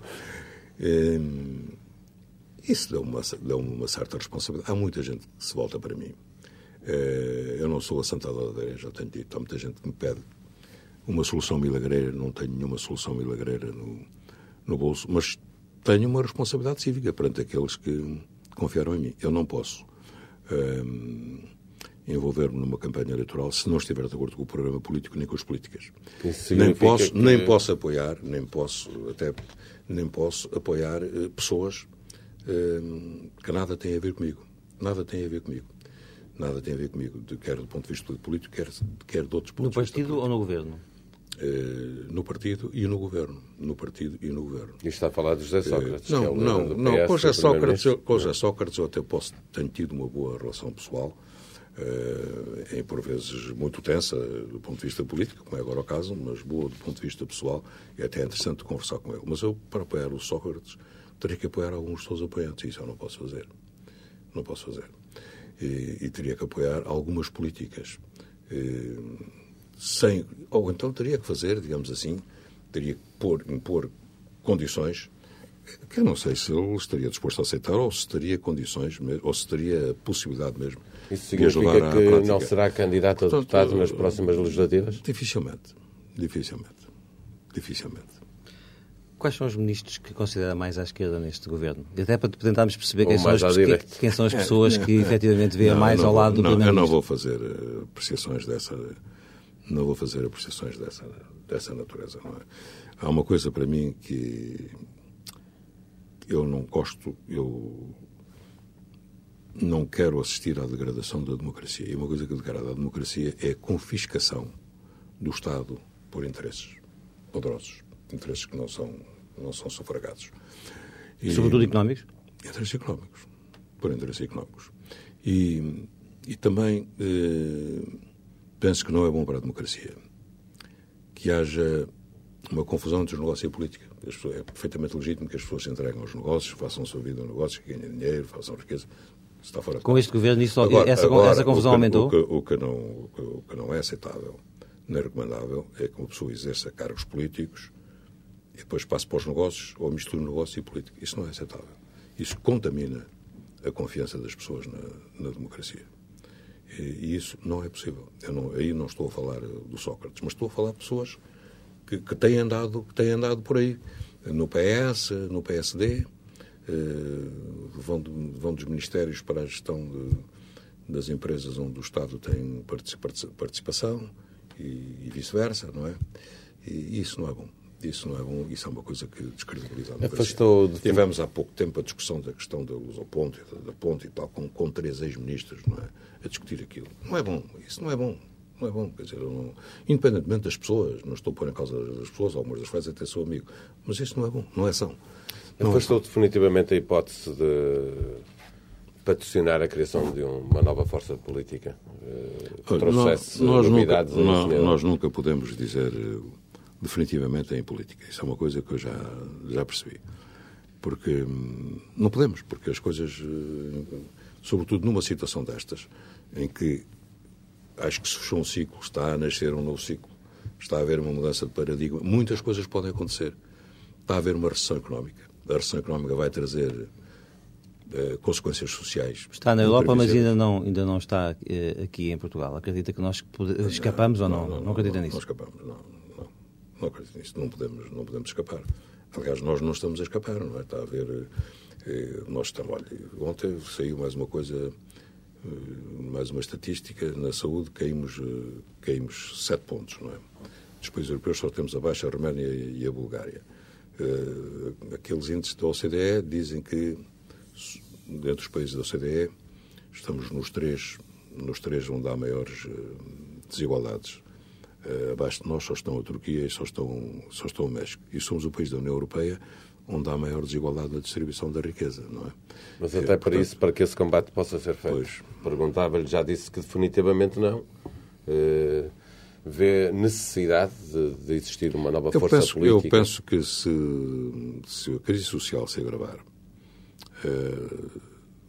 Isso dá uma, dá uma certa responsabilidade. Há muita gente que se volta para mim. Eh, eu não sou a Santa Ladeira, já tenho dito. Há muita gente que me pede uma solução milagreira. Não tenho nenhuma solução milagreira no, no bolso, mas tenho uma responsabilidade cívica perante aqueles que confiaram em mim. Eu não posso um, envolver-me numa campanha eleitoral se não estiver de acordo com o programa político nem com as políticas. Nem posso, que... nem posso apoiar, nem posso até nem posso apoiar uh, pessoas uh, que nada têm a ver comigo. Nada tem a ver comigo. Nada tem a ver comigo, de, quer do ponto de vista político, quer, quer de outros pontos No partido ou no governo? Uh, no partido e no governo. No partido e no governo. E está a falar de José Sócrates? Uh, não, é não, não. Com José Sócrates, eu, com José Sócrates eu até posso, tenho tido uma boa relação pessoal, uh, em por vezes muito tensa do ponto de vista político, como é agora o caso, mas boa do ponto de vista pessoal, e até é interessante conversar com ele. Mas eu, para apoiar o Sócrates, teria que apoiar alguns dos seus apoiantes, isso eu não posso fazer. Não posso fazer. E, e teria que apoiar algumas políticas. E, sem. Ou então teria que fazer, digamos assim, teria que pôr, impor condições que eu não sei se ele estaria disposto a aceitar ou se teria condições, ou se teria possibilidade mesmo. Isso significa que não será candidato a deputado nas próximas legislativas? Dificilmente. Dificilmente. Dificilmente. Quais são os ministros que considera mais à esquerda neste governo? E até para tentarmos perceber quem são, as, que, quem são, as, pessoas que efetivamente vêem mais ao lado do primeiro-ministro. Eu não vou fazer eh, apreciações dessa não vou fazer apreciações dessa, dessa natureza. Não é? Há uma coisa para mim que eu não gosto, eu não quero assistir à degradação da democracia. E uma coisa que degrada a democracia é a confiscação do Estado por interesses poderosos, interesses que não são, não são sufragados. E, Sobretudo económicos? Interesses económicos, por interesses económicos. E, e também eh, penso que não é bom para a democracia que haja uma confusão entre os negócios e a política. É perfeitamente legítimo que as pessoas se entreguem aos negócios, façam a sua vida no negócio, que ganhem dinheiro, façam riqueza. Está fora Com este governo, isso, agora, essa, agora, essa confusão o que, aumentou? O que, o, que não, o que não é aceitável, não é recomendável, é que uma pessoa exerça cargos políticos e depois passe para os negócios ou misture negócio e política. Isso não é aceitável. Isso contamina a confiança das pessoas na, na democracia. E isso não é possível. Não, aí não estou a falar eh, do Sócrates, mas estou a falar de pessoas que, que, têm, andado, que têm andado por aí. No PS, no PSD, eh, vão, de, vão dos ministérios para a gestão de, das empresas onde o Estado tem participação e, e vice-versa, não é? E isso não é bom. Isso não é bom, isso é uma coisa que descredibiliza a Afastou de... Tivemos há pouco tempo a discussão da questão da ao ponto, da, da ponte e tal, com, com três ex-ministros, não é? A discutir aquilo. Não é bom, isso não é bom. Não é bom, quer dizer, não, independentemente das pessoas, não estou a pôr em causa das pessoas, algumas das quais até sou amigo, mas isso não é bom, não é são. Não Afastou é definitivamente a hipótese de patrocinar a criação de uma nova força política? Que trouxesse nós, nós nunca, nós, nós nunca podemos dizer definitivamente em política. Isso é uma coisa que eu já, já percebi. Porque hum, não podemos, porque as coisas, eh, sobretudo numa situação destas, em que acho que se fechou um ciclo, está a nascer um novo ciclo, está a haver uma mudança de paradigma, muitas coisas podem acontecer. Está a haver uma recessão económica. A recessão económica vai trazer uh, consequências sociais. Está na Europa, mas ainda não, ainda não está uh, aqui em Portugal. Acredita que nós escapamos não, ou não? Não, não, não acredita nisso? Não escapamos, não. Nisso, não podemos, não podemos escapar. Aliás, nós não estamos a escapar, não é? Está a haver. Eh, nós estamos, olha, ontem saiu mais uma coisa, eh, mais uma estatística, na saúde caímos, eh, caímos sete pontos, não é? Dos países europeus só temos abaixo a Roménia e a Bulgária. Eh, aqueles índices da OCDE dizem que, dentre os países da OCDE, estamos nos três, nos três onde há maiores eh, desigualdades abaixo de nós só estão a Turquia e só estão, só estão o México. E somos o país da União Europeia onde há maior desigualdade na distribuição da riqueza, não é? Mas até é, para portanto, isso, para que esse combate possa ser feito, perguntava-lhe, já disse que definitivamente não. Uh, vê necessidade de, de, existir uma nova eu força penso, política? Eu penso que se, se a crise social se agravar, uh,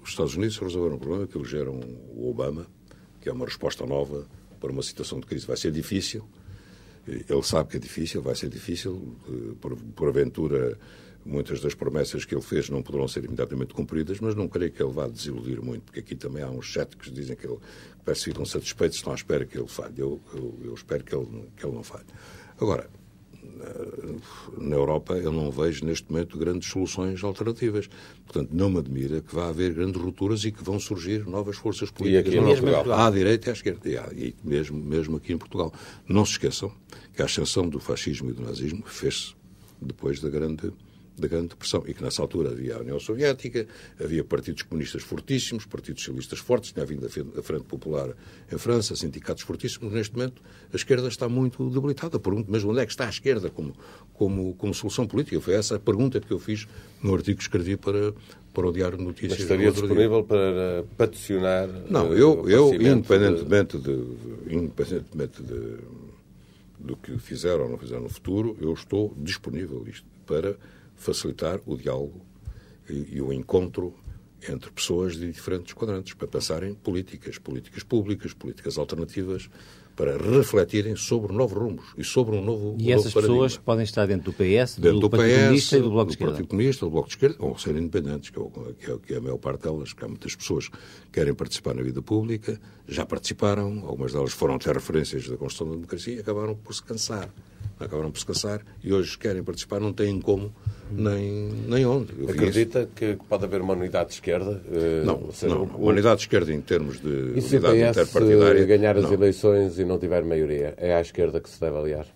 os Estados Unidos resolveram um problema que elegeram o Obama, que é uma resposta nova para uma situação de crise. Vai ser difícil, ele sabe que é difícil, vai ser difícil, eh, por, porventura muitas das promessas que ele fez não poderão ser imediatamente cumpridas, mas não creio que ele vá desiludir muito, porque aqui também há uns céticos que dizem que ele parece que ficam satisfeitos, estão à espera que ele falhe. Eu, eu, eu espero que ele, que ele não falhe. Agora, na Europa eu não vejo neste momento grandes soluções alternativas. Portanto, não me admira que vá haver grandes rupturas e que vão surgir novas forças políticas. E aqui em Portugal? À direita e à esquerda. E, mesmo, mesmo aqui em Portugal. Não se esqueçam que a ascensão do fascismo e do nazismo fez-se depois da grande da Grande Depressão e que nessa altura havia a União Soviética, havia partidos comunistas fortíssimos, partidos socialistas fortes, tinha havido a Frente Popular em França, sindicatos fortíssimos. Neste momento, a esquerda está muito debilitada. Pergunto mesmo onde é que está a esquerda como, como, como solução política. Foi essa a pergunta que eu fiz no artigo que escrevi para, para o Diário de Notícias. Mas estaria disponível para peticionar? Não, eu, eu independentemente, de, independentemente de, do que fizeram ou não fizeram no futuro, eu estou disponível isto, para facilitar o diálogo e, e o encontro entre pessoas de diferentes quadrantes para pensarem políticas, políticas públicas, políticas alternativas, para refletirem sobre novos rumos e sobre um novo E essas pessoas podem estar dentro do PS, dentro do, do Partido PS, Comunista e do Bloco de Esquerda. Do Partido Comunista, do Bloco de Esquerda, ou ser independentes, que é, que, é, que é a maior parte delas, que há muitas pessoas que querem participar na vida pública, já participaram, algumas delas foram até referências da construção da democracia e acabaram por se cansar acabaram por se cansar e hoje querem participar, não têm como nem, nem onde. Eu Acredita que pode haver uma unidade de esquerda? Eh, não, seja, não. uma unidade de esquerda em termos de e se unidade PS interpartidária. ganhar as não. eleições e não tiver maioria, é à esquerda que se deve aliar?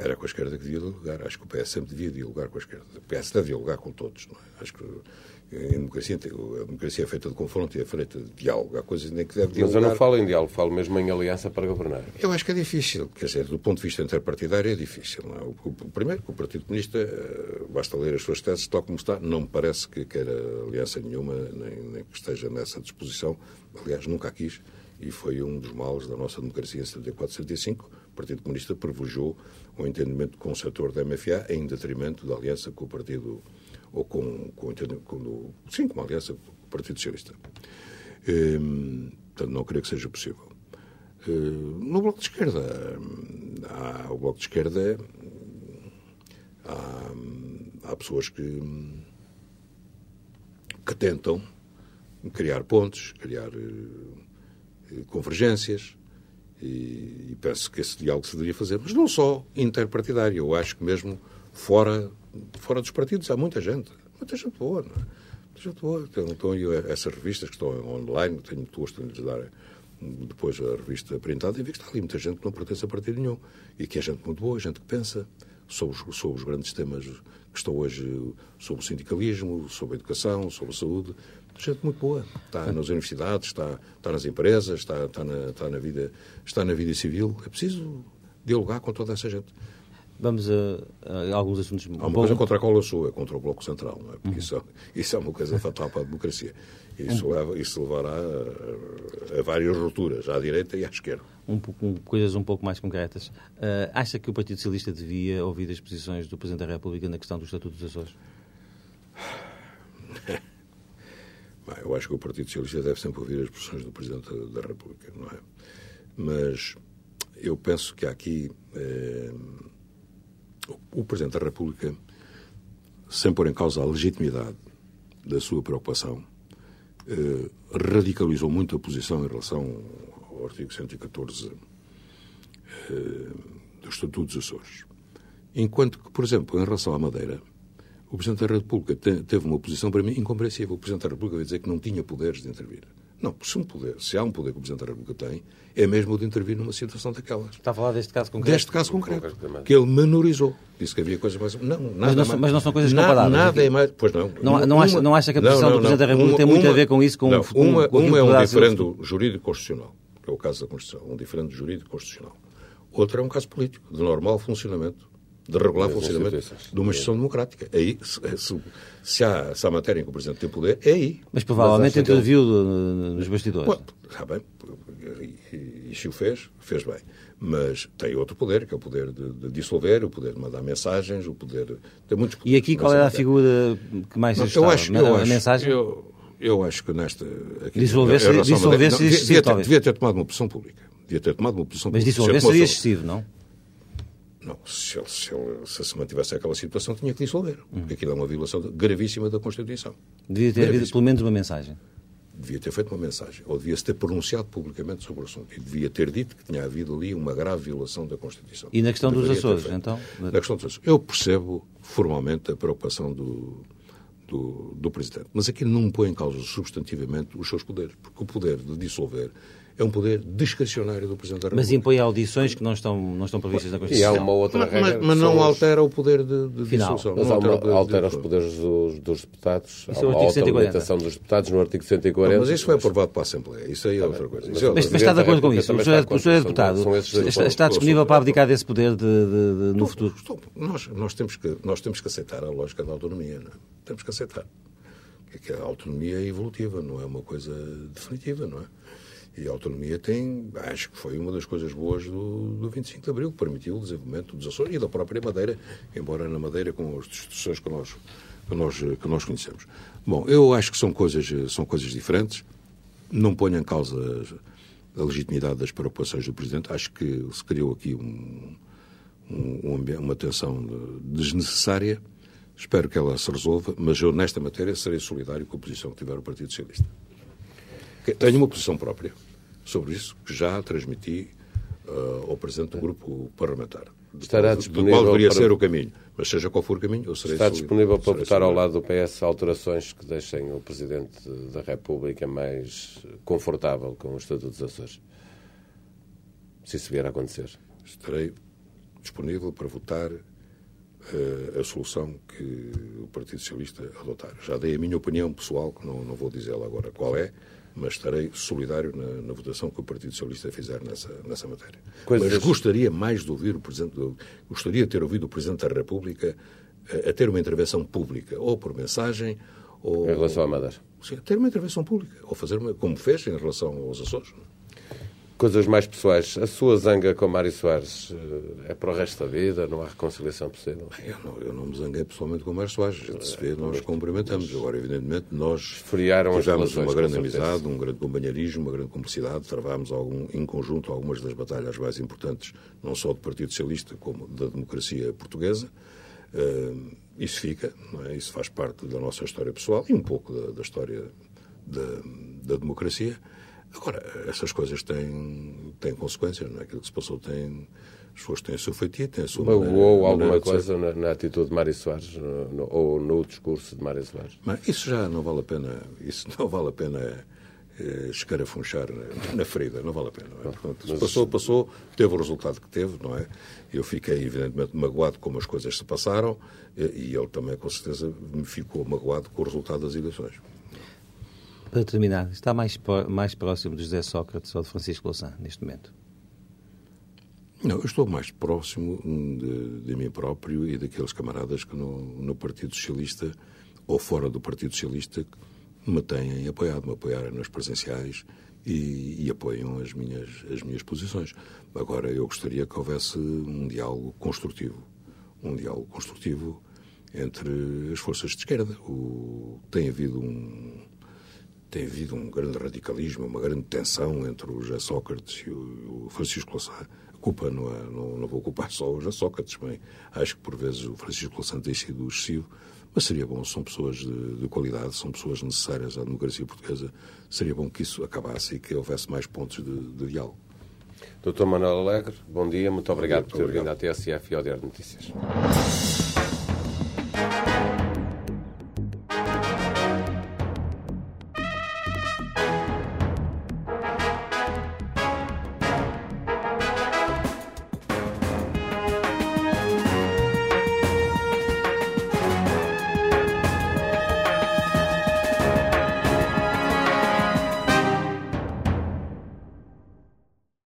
Era com a esquerda que devia dialogar. Acho que o PS sempre devia dialogar com a esquerda. O PS deve dialogar com todos. Não é? Acho que em democracia, a democracia é feita de confronto e é feita de diálogo. Há coisas nem que deve dialogar. Mas eu não falo em diálogo, falo mesmo em aliança para governar. Eu acho que é difícil. Quer dizer, do ponto de vista interpartidário é difícil. É? O, o, primeiro, o Partido Comunista, eh, basta ler as suas teses, tal como está, não me parece que queira aliança nenhuma, nem, nem que esteja nessa disposição. Aliás, nunca a quis. E foi um dos males da nossa democracia em 74, 75. O Partido Comunista privilegiou o entendimento com o setor da MFA em detrimento da aliança com o Partido ou com, com, com, sim, com uma aliança com o Partido Socialista. Ehm, portanto, não creio que seja possível. Ehm, no Bloco de Esquerda, há, o Bloco de Esquerda há, há pessoas que, que tentam criar pontes, criar uh, convergências, e, e, penso que esse diálogo se deveria fazer, mas não só interpartidário, eu acho que mesmo fora fora dos partidos há muita gente. Muita gente boa, não é? Muita gente boa. Então, então essas revistas que estão online, tenho gosto de lhes dar depois a revista printada e vi que está ali muita gente que não pertence a partido nenhum e que é gente muito boa, gente que pensa sobre os, sobre os grandes temas que estão hoje sobre o sindicalismo, sobre a educação, sobre a saúde. Gente muito boa. Está nas universidades, está, está nas empresas, está, está, na, está, na vida, está na vida civil. É preciso dialogar com toda essa gente. Vamos a, a, alguns assuntos. Há uma coisa contra a qual eu sou, é contra o Bloco Central, não é? Porque uhum. isso, isso é uma coisa fatal para a democracia. Isso, uhum. leva, isso levará a, a, várias rupturas, à direita e à esquerda. Um, um, coisas um pouco mais concretas. Uh, acha que o Partido Socialista devia ouvir as posições do Presidente da República na questão do Estatuto dos Açores? Bem, eu acho que o Partido Socialista deve sempre ouvir as posições do Presidente da República, não é? Mas eu penso que há aqui. Eh, o Presidente da República, sem pôr em causa a legitimidade da sua preocupação, eh, radicalizou muito a posição em relação ao artigo 114 eh, do Estatuto dos Açores. Enquanto que, por exemplo, em relação à Madeira, o Presidente da República te, teve uma posição para mim incompreensível. O Presidente da República veio dizer que não tinha poderes de intervir. Não, se, um poder, se há um poder que o Presidente da República tem, é mesmo o de intervir numa situação daquelas. Está a falar deste caso concreto? Deste caso concreto. Que ele menorizou. Disse que havia coisas mais. Não, nada mas, não, mais... mas não são coisas comparáveis. Nada é mais. Pois não. Não, não, uma, acha, não acha que a posição não, não, do Presidente da República uma, tem muito uma, a ver com isso? Com, não, com, uma, com uma é um diferendo jurídico-constitucional, que é o caso da Constituição, um diferendo jurídico-constitucional. Outra é um caso político, de normal funcionamento de regular o funcionamento de uma gestão democrática. Aí, se, se, há, se há matéria em que o Presidente tem poder, é aí. Mas provavelmente interviu nos bastidores. Bom, está bem, e, e, se o fez, fez bem. Mas tem outro poder, que é o poder de, de dissolver, o poder de mandar mensagens, o poder. Tem muitos poderes, E aqui qual era a figura que mais não, eu acho, eu a acho, mensagem? Eu, eu acho que nesta. Dissolver-se dissolver devia, devia, devia ter tomado uma posição pública. Devia ter tomado uma posição Mas dissolver seria excessivo, não? Não, se, ele, se, ele, se se mantivesse aquela situação, tinha que dissolver. Hum. Porque aquilo é uma violação gravíssima da Constituição. Devia ter havido pelo menos uma mensagem. Devia ter feito uma mensagem. Ou devia-se ter pronunciado publicamente sobre o assunto. E devia ter dito que tinha havido ali uma grave violação da Constituição. E na questão dos Açores, então? Na questão dos Açores. Eu percebo formalmente a preocupação do, do, do Presidente. Mas aqui não põe em causa substantivamente os seus poderes. Porque o poder de dissolver é um poder discrecionário do Presidente da República. Mas impõe audições que não estão, não estão previstas na Constituição. E há uma outra mas, regra. Mas, mas não altera o poder de, de Final. dissolução. Mas altera, altera, altera os poderes dos, dos deputados. Isso há uma alta limitação dos deputados no artigo 140. Não, mas isso foi aprovado para a Assembleia. Isso aí é outra coisa. Mas, mas, mas está de acordo com isso? O senhor, o senhor é deputado. Está, está disponível para abdicar desse poder de, de, de, no futuro? Estou, nós, nós, temos que, nós temos que aceitar a lógica da autonomia. Não é? Temos que aceitar. Que a autonomia é evolutiva, não é uma coisa definitiva, não é? E a autonomia tem, acho que foi uma das coisas boas do, do 25 de Abril, que permitiu o desenvolvimento dos Açores e da própria Madeira, embora na Madeira com as instituições que nós, que nós, que nós conhecemos. Bom, eu acho que são coisas, são coisas diferentes. Não ponho em causa a legitimidade das preocupações do Presidente. Acho que se criou aqui um, um, uma tensão desnecessária. Espero que ela se resolva, mas eu, nesta matéria, serei solidário com a posição que tiver o Partido Socialista. Tenho uma posição própria sobre isso, que já transmiti uh, ao Presidente do Grupo Parlamentar. Estará do, disponível do qual deveria para... ser o caminho. Mas seja qual for o caminho, eu serei Está disponível para votar ao lado do PS alterações que deixem o Presidente da República mais confortável com o Estatuto dos Açores? Se isso vier a acontecer. Estarei disponível para votar a solução que o Partido Socialista adotar. Já dei a minha opinião pessoal, que não, não vou dizê-la agora qual é, mas estarei solidário na, na, votação que o Partido Socialista fizer nessa, nessa matéria. Coisas... Mas gostaria mais de ouvir o Presidente, gostaria de ter ouvido o Presidente da República a, a, ter uma intervenção pública, ou por mensagem, ou... Em relação à Madeira? Sim, ter uma intervenção pública, ou fazer uma, como fez em relação aos Açores. Coisas mais pessoais. A sua zanga com Mário Soares eh, é para o resto da vida? Não há reconciliação possível? Eu não, eu não me zanguei pessoalmente com Mário Soares. A gente se vê, nós cumprimentamos. Agora, evidentemente, nós tivemos uma grande amizade, um grande companheirismo, uma grande cumplicidade. Travámos algum, em conjunto algumas das batalhas mais importantes, não só do Partido Socialista, como da democracia portuguesa. Uh, isso fica, é? isso faz parte da nossa história pessoal e um pouco da, da história da, da democracia. Agora, essas coisas têm, têm consequências, não é? Aquilo que se passou tem. As pessoas têm a sua feitiço, têm a sua Magoou alguma coisa na, na, atitude de Mário Soares no, ou no discurso de Mário Soares? Mas isso já não vale a pena. Isso não vale a pena eh, escarafunchar na, na, ferida, não vale a pena. É? Portanto, Mas... passou, passou, teve o resultado que teve, não é? Eu fiquei, evidentemente, magoado como as coisas se passaram e ele também, com certeza, me ficou magoado com o resultado das eleições. Para terminar, está mais, mais próximo de José Sócrates ou de Francisco Louçã, neste momento? Não, eu estou mais próximo de, de mim próprio e daqueles camaradas que no, no Partido Socialista ou fora do Partido Socialista me têm apoiado, me apoiaram nas presenciais e, e, apoiam as minhas, as minhas posições. Agora, eu gostaria que houvesse um diálogo construtivo. Um diálogo construtivo entre as forças de esquerda. O, tem havido um, tem havido um grande radicalismo, uma grande tensão entre o José Sócrates e o, Francisco Louçã. A culpa não, é, não, não vou culpar só o José Sócrates, bem, acho que por vezes o Francisco Louçã tem sido excessivo, mas seria bom, são pessoas de, de, qualidade, são pessoas necessárias à democracia portuguesa, seria bom que isso acabasse e que houvesse mais pontos de, de diálogo. Doutor Manuel Alegre, bom dia, muito obrigado, muito por ter obrigado. vindo à TSF e ao Diário de Notícias.